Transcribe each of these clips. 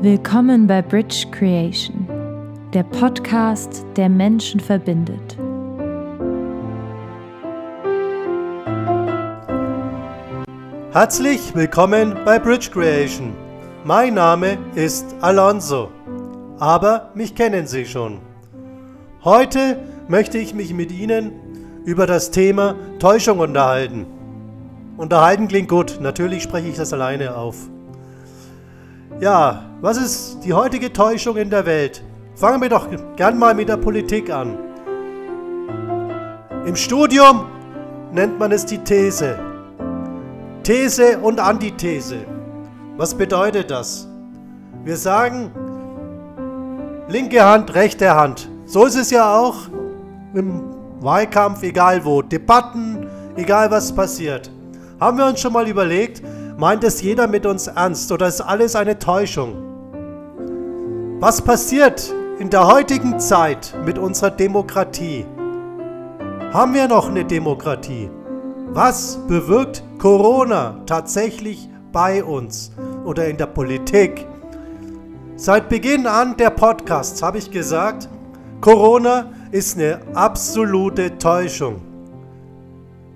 Willkommen bei Bridge Creation, der Podcast, der Menschen verbindet. Herzlich willkommen bei Bridge Creation. Mein Name ist Alonso, aber mich kennen Sie schon. Heute möchte ich mich mit Ihnen über das Thema Täuschung unterhalten. Unterhalten klingt gut, natürlich spreche ich das alleine auf. Ja, was ist die heutige Täuschung in der Welt? Fangen wir doch gern mal mit der Politik an. Im Studium nennt man es die These. These und Antithese. Was bedeutet das? Wir sagen linke Hand, rechte Hand. So ist es ja auch im Wahlkampf, egal wo. Debatten, egal was passiert. Haben wir uns schon mal überlegt, Meint es jeder mit uns ernst oder ist alles eine Täuschung? Was passiert in der heutigen Zeit mit unserer Demokratie? Haben wir noch eine Demokratie? Was bewirkt Corona tatsächlich bei uns oder in der Politik? Seit Beginn an der Podcasts habe ich gesagt, Corona ist eine absolute Täuschung.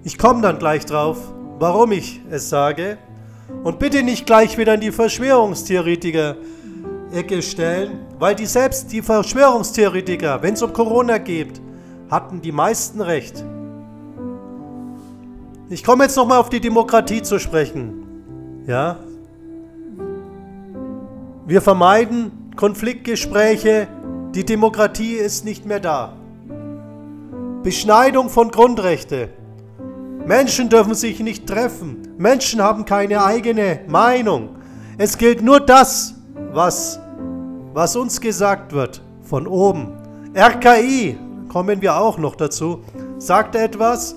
Ich komme dann gleich drauf, warum ich es sage. Und bitte nicht gleich wieder in die Verschwörungstheoretiker-Ecke stellen, weil die selbst, die Verschwörungstheoretiker, wenn es um Corona geht, hatten die meisten recht. Ich komme jetzt nochmal auf die Demokratie zu sprechen. Ja? Wir vermeiden Konfliktgespräche, die Demokratie ist nicht mehr da. Beschneidung von Grundrechte. Menschen dürfen sich nicht treffen. Menschen haben keine eigene Meinung. Es gilt nur das, was, was uns gesagt wird von oben. RKI, kommen wir auch noch dazu, sagt etwas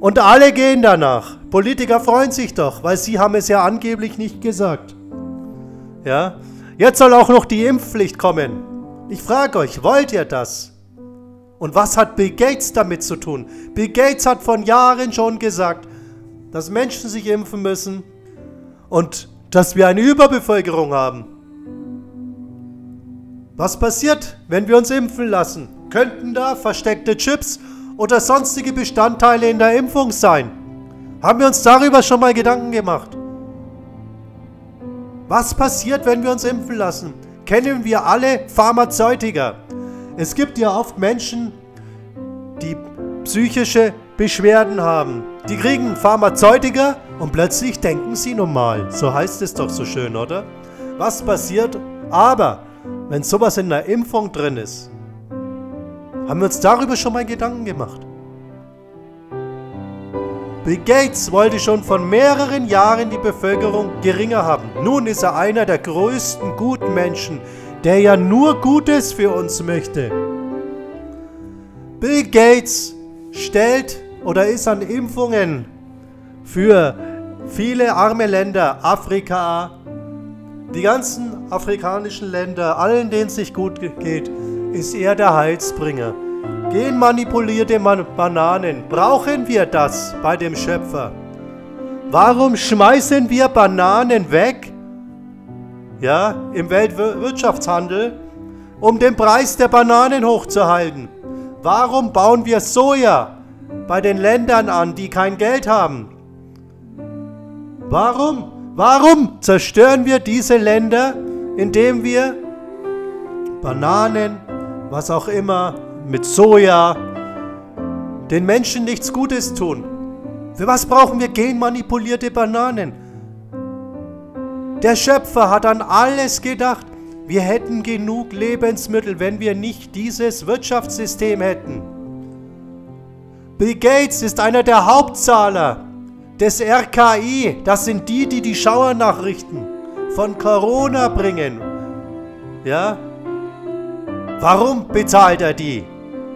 und alle gehen danach. Politiker freuen sich doch, weil sie haben es ja angeblich nicht gesagt. Ja? Jetzt soll auch noch die Impfpflicht kommen. Ich frage euch, wollt ihr das? Und was hat Bill Gates damit zu tun? Bill Gates hat von Jahren schon gesagt, dass Menschen sich impfen müssen und dass wir eine Überbevölkerung haben. Was passiert, wenn wir uns impfen lassen? Könnten da versteckte Chips oder sonstige Bestandteile in der Impfung sein? Haben wir uns darüber schon mal Gedanken gemacht? Was passiert, wenn wir uns impfen lassen? Kennen wir alle Pharmazeutika? Es gibt ja oft Menschen, die psychische Beschwerden haben. Die kriegen Pharmazeutika und plötzlich denken sie normal. So heißt es doch so schön, oder? Was passiert? Aber, wenn sowas in der Impfung drin ist, haben wir uns darüber schon mal Gedanken gemacht. Bill Gates wollte schon von mehreren Jahren die Bevölkerung geringer haben. Nun ist er einer der größten guten Menschen, der ja nur Gutes für uns möchte. Bill Gates stellt oder ist an Impfungen für viele arme Länder, Afrika, die ganzen afrikanischen Länder, allen denen es nicht gut geht, ist er der Heilsbringer. Genmanipulierte Bananen, brauchen wir das bei dem Schöpfer? Warum schmeißen wir Bananen weg? Ja, im Weltwirtschaftshandel, um den Preis der Bananen hochzuhalten. Warum bauen wir Soja bei den Ländern an, die kein Geld haben? Warum? Warum zerstören wir diese Länder, indem wir Bananen, was auch immer, mit Soja, den Menschen nichts Gutes tun? Für was brauchen wir genmanipulierte Bananen? Der Schöpfer hat an alles gedacht. Wir hätten genug Lebensmittel, wenn wir nicht dieses Wirtschaftssystem hätten. Bill Gates ist einer der Hauptzahler des RKI. Das sind die, die die Schauernachrichten von Corona bringen. Ja? Warum bezahlt er die?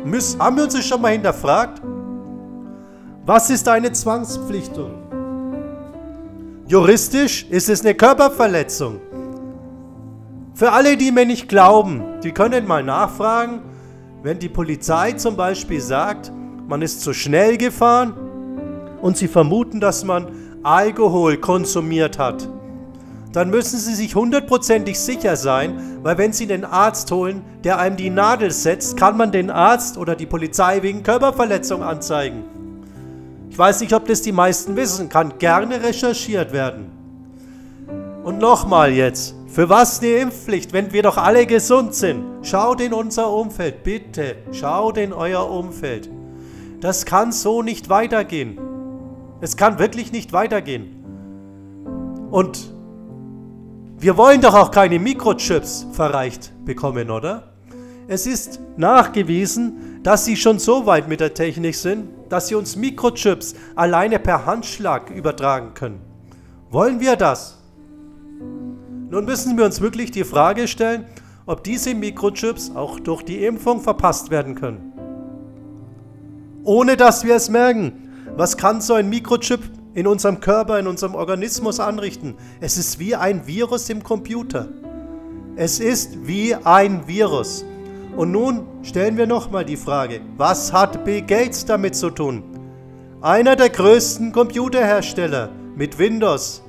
Müssen, haben wir uns das schon mal hinterfragt? Was ist eine Zwangspflichtung? Juristisch ist es eine Körperverletzung. Für alle, die mir nicht glauben, die können mal nachfragen, wenn die Polizei zum Beispiel sagt, man ist zu schnell gefahren und sie vermuten, dass man Alkohol konsumiert hat. dann müssen Sie sich hundertprozentig sicher sein, weil wenn Sie den Arzt holen, der einem die Nadel setzt, kann man den Arzt oder die Polizei wegen Körperverletzung anzeigen. Ich weiß nicht, ob das die meisten wissen, kann gerne recherchiert werden. Und nochmal jetzt, für was eine Impfpflicht, wenn wir doch alle gesund sind? Schaut in unser Umfeld, bitte, schaut in euer Umfeld. Das kann so nicht weitergehen. Es kann wirklich nicht weitergehen. Und wir wollen doch auch keine Mikrochips verreicht bekommen, oder? Es ist nachgewiesen, dass sie schon so weit mit der Technik sind, dass sie uns Mikrochips alleine per Handschlag übertragen können. Wollen wir das? Nun müssen wir uns wirklich die Frage stellen, ob diese Mikrochips auch durch die Impfung verpasst werden können. Ohne dass wir es merken. Was kann so ein Mikrochip in unserem Körper, in unserem Organismus anrichten. Es ist wie ein Virus im Computer. Es ist wie ein Virus. Und nun stellen wir nochmal die Frage, was hat Bill Gates damit zu tun? Einer der größten Computerhersteller mit Windows.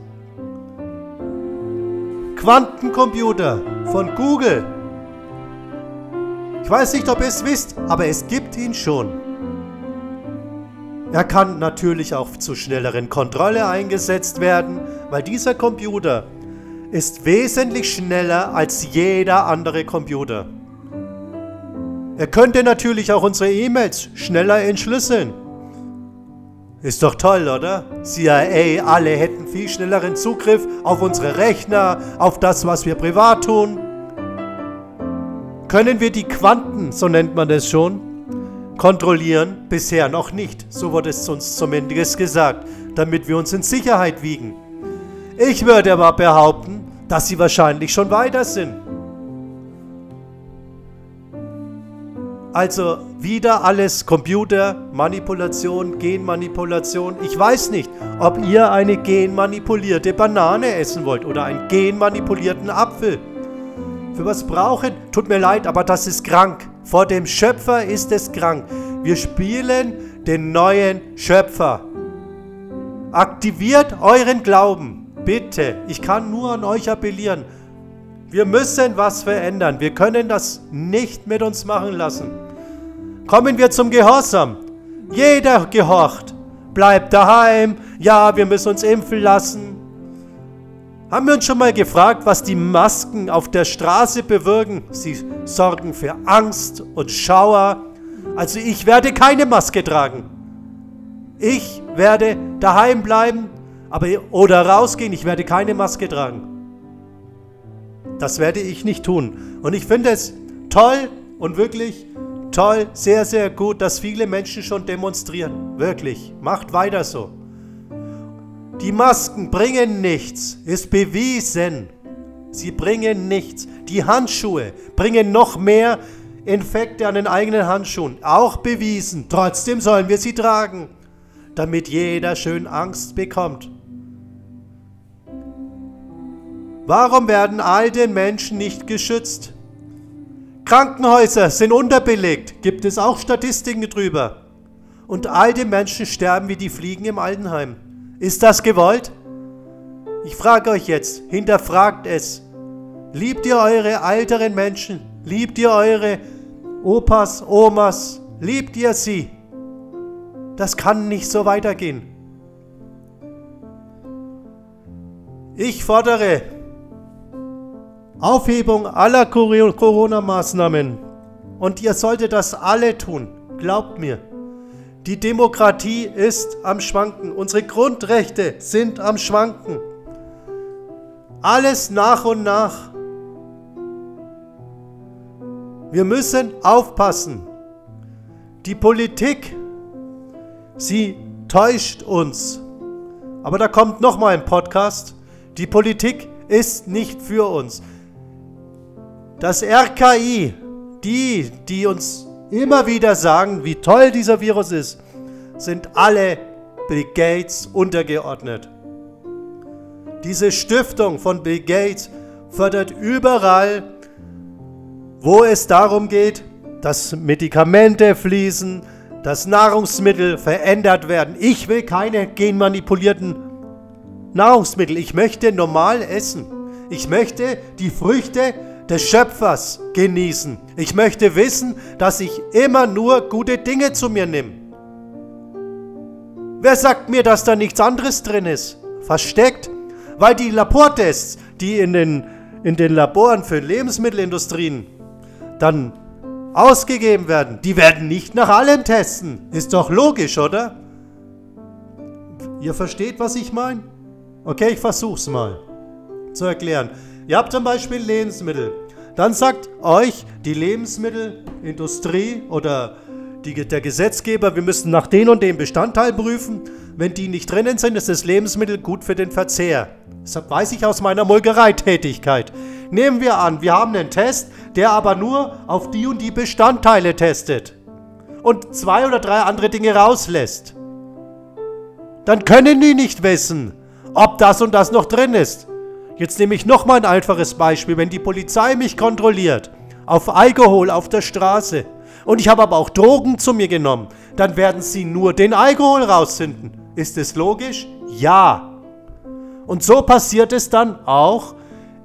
Quantencomputer von Google. Ich weiß nicht, ob ihr es wisst, aber es gibt ihn schon. Er kann natürlich auch zur schnelleren Kontrolle eingesetzt werden, weil dieser Computer ist wesentlich schneller als jeder andere Computer. Er könnte natürlich auch unsere E-Mails schneller entschlüsseln. Ist doch toll, oder? CIA, alle hätten viel schnelleren Zugriff auf unsere Rechner, auf das, was wir privat tun. Können wir die Quanten, so nennt man das schon, Kontrollieren bisher noch nicht, so wurde es uns zumindest gesagt, damit wir uns in Sicherheit wiegen. Ich würde aber behaupten, dass sie wahrscheinlich schon weiter sind. Also wieder alles Computer, Manipulation, Genmanipulation. Ich weiß nicht, ob ihr eine genmanipulierte Banane essen wollt oder einen genmanipulierten Apfel. Für was brauchen? Tut mir leid, aber das ist krank. Vor dem Schöpfer ist es krank. Wir spielen den neuen Schöpfer. Aktiviert euren Glauben. Bitte. Ich kann nur an euch appellieren. Wir müssen was verändern. Wir können das nicht mit uns machen lassen. Kommen wir zum Gehorsam. Jeder gehorcht. Bleibt daheim. Ja, wir müssen uns impfen lassen. Haben wir uns schon mal gefragt, was die Masken auf der Straße bewirken? Sie sorgen für Angst und Schauer. Also ich werde keine Maske tragen. Ich werde daheim bleiben aber, oder rausgehen. Ich werde keine Maske tragen. Das werde ich nicht tun. Und ich finde es toll und wirklich toll, sehr, sehr gut, dass viele Menschen schon demonstrieren. Wirklich. Macht weiter so. Die Masken bringen nichts, ist bewiesen. Sie bringen nichts. Die Handschuhe bringen noch mehr Infekte an den eigenen Handschuhen. Auch bewiesen. Trotzdem sollen wir sie tragen, damit jeder schön Angst bekommt. Warum werden all den Menschen nicht geschützt? Krankenhäuser sind unterbelegt, gibt es auch Statistiken drüber. Und alte Menschen sterben wie die Fliegen im Altenheim. Ist das gewollt? Ich frage euch jetzt, hinterfragt es. Liebt ihr eure älteren Menschen? Liebt ihr eure Opas, Omas? Liebt ihr sie? Das kann nicht so weitergehen. Ich fordere Aufhebung aller Corona-Maßnahmen. Und ihr solltet das alle tun. Glaubt mir. Die Demokratie ist am Schwanken. Unsere Grundrechte sind am Schwanken. Alles nach und nach. Wir müssen aufpassen. Die Politik, sie täuscht uns. Aber da kommt noch mal ein Podcast. Die Politik ist nicht für uns. Das RKI, die, die uns immer wieder sagen, wie toll dieser Virus ist, sind alle Bill Gates untergeordnet. Diese Stiftung von Bill Gates fördert überall, wo es darum geht, dass Medikamente fließen, dass Nahrungsmittel verändert werden. Ich will keine genmanipulierten Nahrungsmittel. Ich möchte normal essen. Ich möchte die Früchte des Schöpfers genießen. Ich möchte wissen, dass ich immer nur gute Dinge zu mir nehme. Wer sagt mir, dass da nichts anderes drin ist? Versteckt? Weil die Labortests, die in den, in den Laboren für Lebensmittelindustrien dann ausgegeben werden, die werden nicht nach allem testen. Ist doch logisch, oder? Ihr versteht, was ich meine? Okay, ich versuch's mal zu erklären. Ihr habt zum Beispiel Lebensmittel. Dann sagt euch die Lebensmittelindustrie oder die, der Gesetzgeber, wir müssen nach den und den Bestandteil prüfen. Wenn die nicht drinnen sind, ist das Lebensmittel gut für den Verzehr. Das weiß ich aus meiner Molkereitätigkeit. Nehmen wir an, wir haben einen Test, der aber nur auf die und die Bestandteile testet und zwei oder drei andere Dinge rauslässt. Dann können die nicht wissen, ob das und das noch drin ist. Jetzt nehme ich nochmal ein einfaches Beispiel. Wenn die Polizei mich kontrolliert, auf Alkohol auf der Straße, und ich habe aber auch Drogen zu mir genommen, dann werden sie nur den Alkohol rausfinden. Ist es logisch? Ja. Und so passiert es dann auch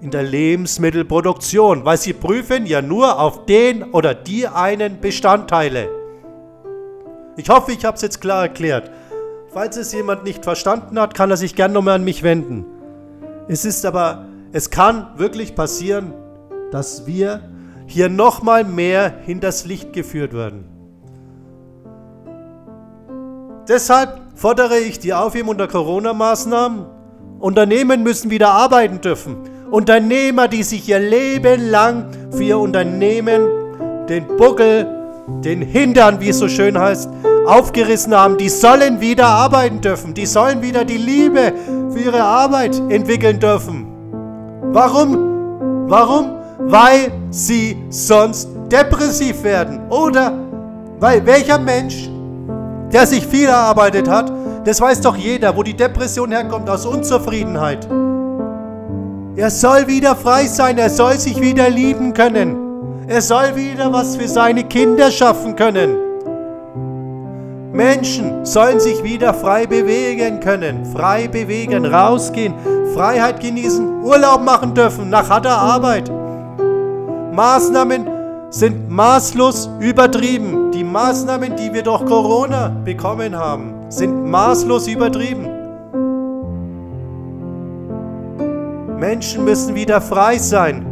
in der Lebensmittelproduktion, weil sie prüfen ja nur auf den oder die einen Bestandteile. Ich hoffe, ich habe es jetzt klar erklärt. Falls es jemand nicht verstanden hat, kann er sich gerne nochmal an mich wenden. Es ist aber, es kann wirklich passieren, dass wir hier nochmal mehr hinters Licht geführt werden. Deshalb fordere ich die Aufhebung der Corona-Maßnahmen. Unternehmen müssen wieder arbeiten dürfen. Unternehmer, die sich ihr Leben lang für ihr Unternehmen den Buckel, den Hintern, wie es so schön heißt, aufgerissen haben, die sollen wieder arbeiten dürfen. Die sollen wieder die Liebe für ihre Arbeit entwickeln dürfen. Warum? Warum? Weil sie sonst depressiv werden. Oder weil welcher Mensch, der sich viel erarbeitet hat, das weiß doch jeder, wo die Depression herkommt, aus Unzufriedenheit. Er soll wieder frei sein, er soll sich wieder lieben können. Er soll wieder was für seine Kinder schaffen können. Menschen sollen sich wieder frei bewegen können, frei bewegen, rausgehen, Freiheit genießen, Urlaub machen dürfen nach harter Arbeit. Maßnahmen sind maßlos übertrieben. Die Maßnahmen, die wir durch Corona bekommen haben, sind maßlos übertrieben. Menschen müssen wieder frei sein.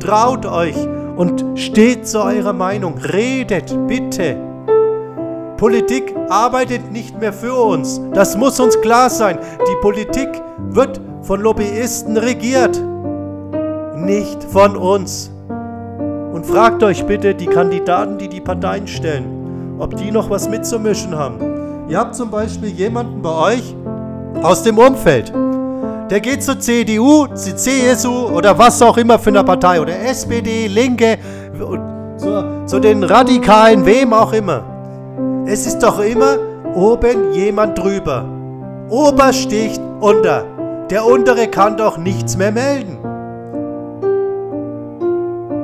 Traut euch und steht zu eurer Meinung. Redet bitte. Politik arbeitet nicht mehr für uns. Das muss uns klar sein. Die Politik wird von Lobbyisten regiert, nicht von uns. Und fragt euch bitte die Kandidaten, die die Parteien stellen, ob die noch was mitzumischen haben. Ihr habt zum Beispiel jemanden bei euch aus dem Umfeld, der geht zur CDU, zur CSU oder was auch immer für eine Partei oder SPD, Linke, zu, zu den Radikalen, wem auch immer. Es ist doch immer oben jemand drüber. Ober sticht unter. Der untere kann doch nichts mehr melden.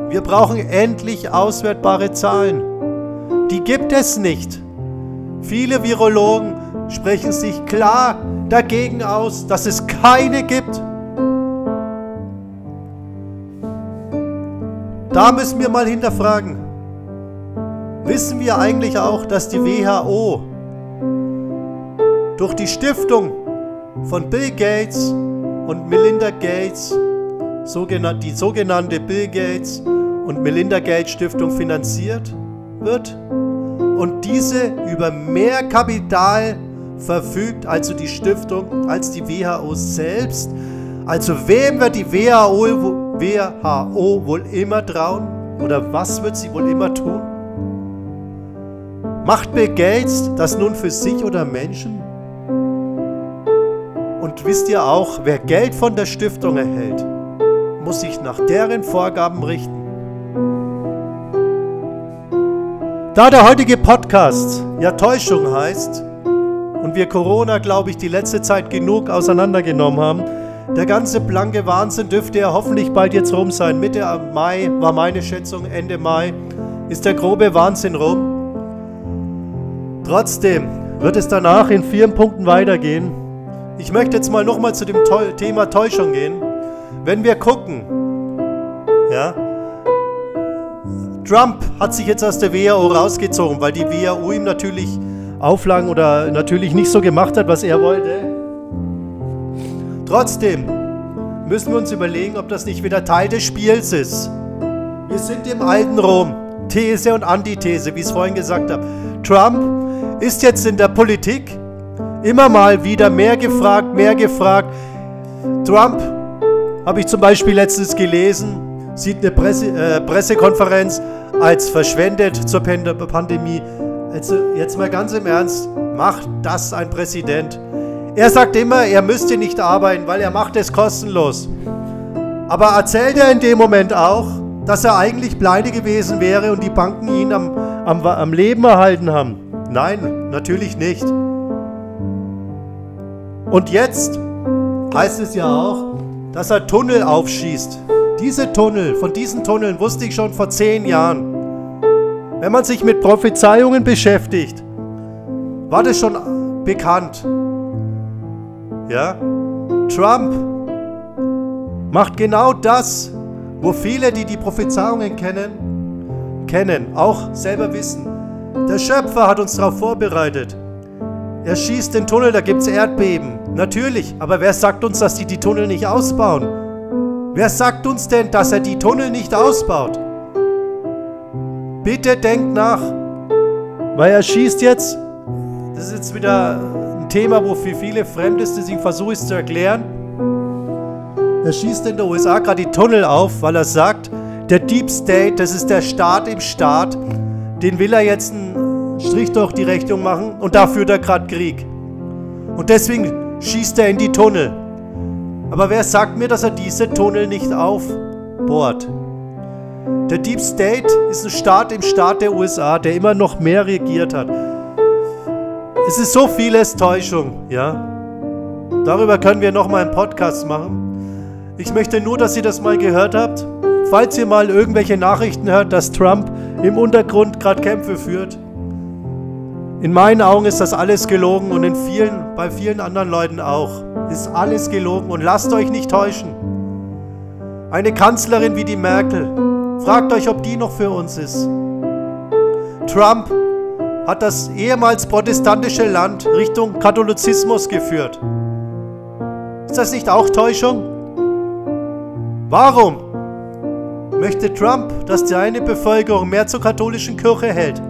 Wir brauchen endlich auswertbare Zahlen. Die gibt es nicht. Viele Virologen sprechen sich klar dagegen aus, dass es keine gibt. Da müssen wir mal hinterfragen. Wissen wir eigentlich auch, dass die WHO durch die Stiftung von Bill Gates und Melinda Gates, die sogenannte Bill Gates und Melinda Gates Stiftung finanziert wird und diese über mehr Kapital verfügt, also die Stiftung, als die WHO selbst. Also wem wird die WHO, WHO wohl immer trauen? Oder was wird sie wohl immer tun? Macht Bill Gates das nun für sich oder Menschen? Und wisst ihr auch, wer Geld von der Stiftung erhält, muss sich nach deren Vorgaben richten. Da der heutige Podcast ja Täuschung heißt und wir Corona, glaube ich, die letzte Zeit genug auseinandergenommen haben, der ganze blanke Wahnsinn dürfte ja hoffentlich bald jetzt rum sein. Mitte Mai war meine Schätzung, Ende Mai ist der grobe Wahnsinn rum. Trotzdem wird es danach in vier Punkten weitergehen. Ich möchte jetzt mal nochmal zu dem Thema Täuschung gehen. Wenn wir gucken, ja, Trump hat sich jetzt aus der WHO rausgezogen, weil die WHO ihm natürlich Auflagen oder natürlich nicht so gemacht hat, was er wollte. Trotzdem müssen wir uns überlegen, ob das nicht wieder Teil des Spiels ist. Wir sind im alten Rom. These und Antithese, wie ich es vorhin gesagt habe. Trump ist jetzt in der Politik immer mal wieder mehr gefragt, mehr gefragt. Trump, habe ich zum Beispiel letztens gelesen, sieht eine Presse, äh, Pressekonferenz als verschwendet zur Pandemie. Also jetzt mal ganz im Ernst, macht das ein Präsident? Er sagt immer, er müsste nicht arbeiten, weil er macht es kostenlos. Aber erzählt er in dem Moment auch, dass er eigentlich pleite gewesen wäre und die Banken ihn am, am, am Leben erhalten haben? Nein, natürlich nicht. Und jetzt heißt es ja auch, dass er Tunnel aufschießt. Diese Tunnel, von diesen Tunneln wusste ich schon vor zehn Jahren. Wenn man sich mit Prophezeiungen beschäftigt, war das schon bekannt. Ja? Trump macht genau das, wo viele, die die Prophezeiungen kennen, kennen, auch selber wissen. Der Schöpfer hat uns darauf vorbereitet. Er schießt den Tunnel, da gibt es Erdbeben. Natürlich, aber wer sagt uns, dass die die Tunnel nicht ausbauen? Wer sagt uns denn, dass er die Tunnel nicht ausbaut? Bitte denkt nach, weil er schießt jetzt. Das ist jetzt wieder ein Thema, wo für viele fremd ist, deswegen versuche ich es zu erklären. Er schießt in der USA gerade die Tunnel auf, weil er sagt, der Deep State, das ist der Staat im Staat, den will er jetzt einen Strich durch die Rechnung machen und da führt er gerade Krieg. Und deswegen schießt er in die Tunnel. Aber wer sagt mir, dass er diese Tunnel nicht aufbohrt? Der Deep State ist ein Staat im Staat der USA, der immer noch mehr regiert hat. Es ist so vieles Täuschung, ja. Darüber können wir nochmal einen Podcast machen. Ich möchte nur, dass ihr das mal gehört habt. Falls ihr mal irgendwelche Nachrichten hört, dass Trump im Untergrund gerade Kämpfe führt. In meinen Augen ist das alles gelogen und in vielen, bei vielen anderen Leuten auch ist alles gelogen und lasst euch nicht täuschen. Eine Kanzlerin wie die Merkel, fragt euch, ob die noch für uns ist. Trump hat das ehemals protestantische Land Richtung Katholizismus geführt. Ist das nicht auch Täuschung? Warum möchte Trump, dass seine Bevölkerung mehr zur katholischen Kirche hält?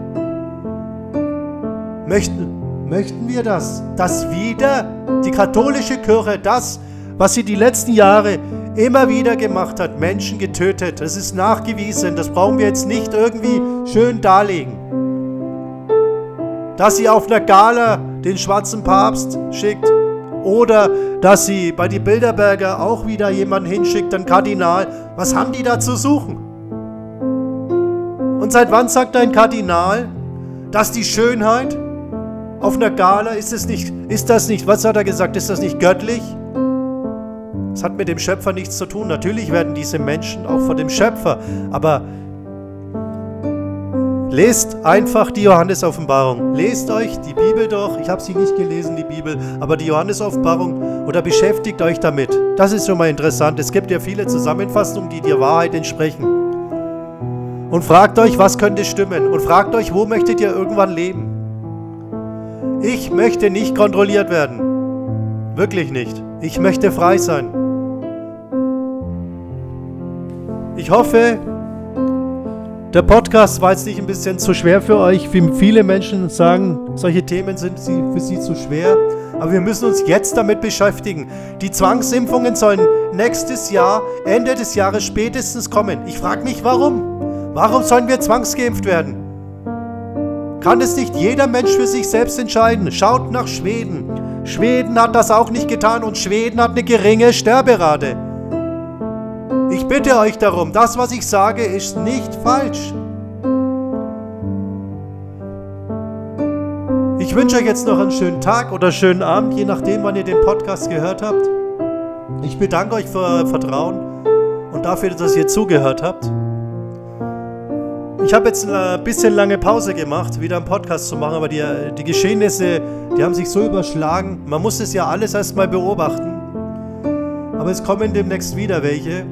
Möchten, möchten wir das, dass wieder die katholische Kirche das, was sie die letzten Jahre immer wieder gemacht hat, Menschen getötet. Das ist nachgewiesen, das brauchen wir jetzt nicht irgendwie schön darlegen. Dass sie auf einer Gala den schwarzen Papst schickt oder dass sie bei die Bilderberger auch wieder jemanden hinschickt, einen Kardinal. Was haben die da zu suchen? Und seit wann sagt ein Kardinal, dass die Schönheit auf einer Gala, ist es nicht, ist das nicht, was hat er gesagt, ist das nicht göttlich? Es hat mit dem Schöpfer nichts zu tun. Natürlich werden diese Menschen auch von dem Schöpfer, aber lest einfach die Johannes-Offenbarung. Lest euch die Bibel doch. Ich habe sie nicht gelesen, die Bibel, aber die Johannes-Offenbarung oder beschäftigt euch damit. Das ist schon mal interessant. Es gibt ja viele Zusammenfassungen, die der Wahrheit entsprechen. Und fragt euch, was könnte stimmen? Und fragt euch, wo möchtet ihr irgendwann leben? Ich möchte nicht kontrolliert werden. Wirklich nicht. Ich möchte frei sein. Ich hoffe, der Podcast war jetzt nicht ein bisschen zu schwer für euch, wie viele Menschen sagen, solche Themen sind für sie zu schwer. Aber wir müssen uns jetzt damit beschäftigen. Die Zwangsimpfungen sollen nächstes Jahr, Ende des Jahres spätestens kommen. Ich frage mich, warum? Warum sollen wir zwangsgeimpft werden? Kann es nicht jeder Mensch für sich selbst entscheiden? Schaut nach Schweden. Schweden hat das auch nicht getan und Schweden hat eine geringe Sterberate. Bitte euch darum, das, was ich sage, ist nicht falsch. Ich wünsche euch jetzt noch einen schönen Tag oder schönen Abend, je nachdem, wann ihr den Podcast gehört habt. Ich bedanke euch für euer Vertrauen und dafür, dass ihr zugehört habt. Ich habe jetzt ein bisschen lange Pause gemacht, wieder einen Podcast zu machen, aber die, die Geschehnisse, die haben sich so überschlagen. Man muss es ja alles erstmal beobachten. Aber es kommen demnächst wieder welche.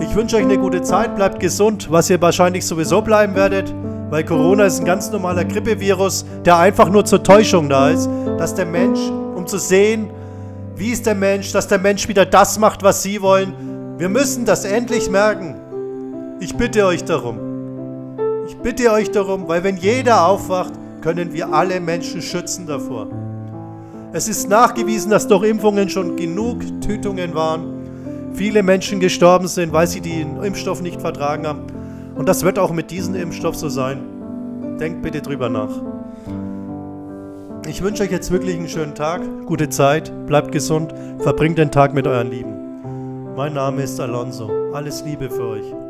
Ich wünsche euch eine gute Zeit, bleibt gesund, was ihr wahrscheinlich sowieso bleiben werdet, weil Corona ist ein ganz normaler Grippevirus, der einfach nur zur Täuschung da ist, dass der Mensch, um zu sehen, wie ist der Mensch, dass der Mensch wieder das macht, was sie wollen. Wir müssen das endlich merken. Ich bitte euch darum. Ich bitte euch darum, weil wenn jeder aufwacht, können wir alle Menschen schützen davor. Es ist nachgewiesen, dass durch Impfungen schon genug Tötungen waren, viele Menschen gestorben sind, weil sie den Impfstoff nicht vertragen haben. Und das wird auch mit diesem Impfstoff so sein. Denkt bitte drüber nach. Ich wünsche euch jetzt wirklich einen schönen Tag, gute Zeit, bleibt gesund, verbringt den Tag mit euren Lieben. Mein Name ist Alonso. Alles Liebe für euch.